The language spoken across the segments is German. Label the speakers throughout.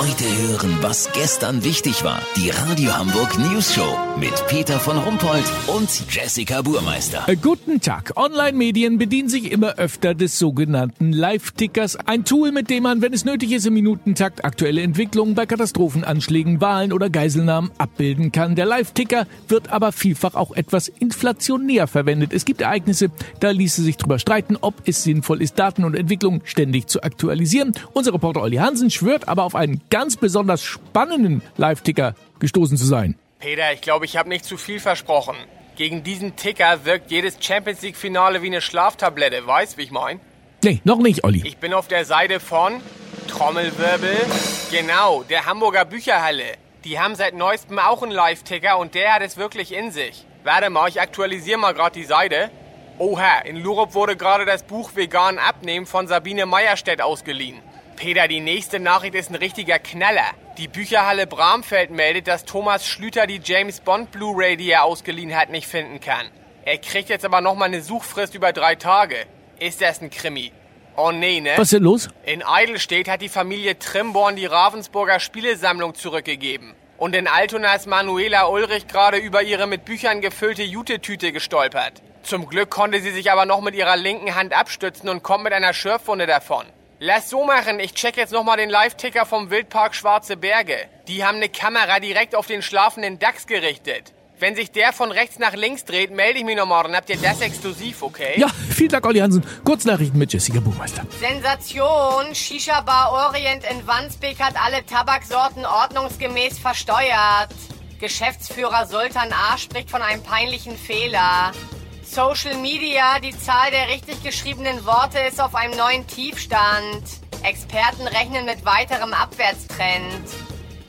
Speaker 1: Heute hören, was gestern wichtig war. Die Radio Hamburg News Show mit Peter von Rumpold und Jessica Burmeister.
Speaker 2: Äh, Guten Tag. Online-Medien bedienen sich immer öfter des sogenannten Live-Tickers. Ein Tool, mit dem man, wenn es nötig ist, im Minutentakt aktuelle Entwicklungen bei Katastrophenanschlägen, Wahlen oder Geiselnahmen abbilden kann. Der Live-Ticker wird aber vielfach auch etwas inflationär verwendet. Es gibt Ereignisse, da ließe sich drüber streiten, ob es sinnvoll ist, Daten und Entwicklungen ständig zu aktualisieren. Unser Reporter Olli Hansen schwört aber auf einen ganz besonders spannenden Live-Ticker gestoßen zu sein.
Speaker 3: Peter, ich glaube, ich habe nicht zu viel versprochen. Gegen diesen Ticker wirkt jedes Champions League Finale wie eine Schlaftablette, weißt wie ich mein?
Speaker 2: Nee, noch nicht, Olli.
Speaker 3: Ich bin auf der Seite von Trommelwirbel. Genau, der Hamburger Bücherhalle. Die haben seit neuestem auch einen Live-Ticker und der hat es wirklich in sich. Warte mal, ich aktualisiere mal gerade die Seite. Oha, in Lurup wurde gerade das Buch Vegan abnehmen von Sabine Meierstedt ausgeliehen. Peter, die nächste Nachricht ist ein richtiger Knaller. Die Bücherhalle Bramfeld meldet, dass Thomas Schlüter die James Bond Blu-ray, die er ausgeliehen hat, nicht finden kann. Er kriegt jetzt aber nochmal eine Suchfrist über drei Tage. Ist das ein Krimi? Oh nee, ne?
Speaker 2: Was ist denn los?
Speaker 3: In Eidelstedt hat die Familie Trimborn die Ravensburger Spielesammlung zurückgegeben. Und in Altona ist Manuela Ulrich gerade über ihre mit Büchern gefüllte Jute-Tüte gestolpert. Zum Glück konnte sie sich aber noch mit ihrer linken Hand abstützen und kommt mit einer Schürfwunde davon. Lass so machen, ich check jetzt nochmal den Live-Ticker vom Wildpark Schwarze Berge. Die haben eine Kamera direkt auf den schlafenden Dachs gerichtet. Wenn sich der von rechts nach links dreht, melde ich mich nochmal, dann habt ihr das exklusiv, okay?
Speaker 2: Ja, vielen Dank, Olli Hansen. Kurznachrichten mit Jessica Buchmeister.
Speaker 4: Sensation! Shisha Bar Orient in Wandsbek hat alle Tabaksorten ordnungsgemäß versteuert. Geschäftsführer Sultan A. spricht von einem peinlichen Fehler. Social Media, die Zahl der richtig geschriebenen Worte ist auf einem neuen Tiefstand. Experten rechnen mit weiterem Abwärtstrend.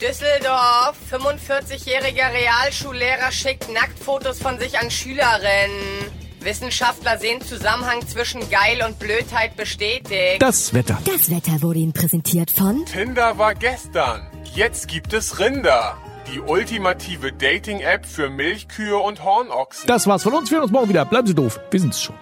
Speaker 4: Düsseldorf, 45-jähriger Realschullehrer schickt Nacktfotos von sich an Schülerinnen. Wissenschaftler sehen Zusammenhang zwischen Geil und Blödheit bestätigt.
Speaker 2: Das Wetter.
Speaker 5: Das Wetter wurde Ihnen präsentiert von
Speaker 6: Tinder war gestern. Jetzt gibt es Rinder. Die ultimative Dating-App für Milchkühe und Hornochsen.
Speaker 2: Das war's von uns. Wir hören uns morgen wieder. Bleiben Sie doof. Wir sind's schon.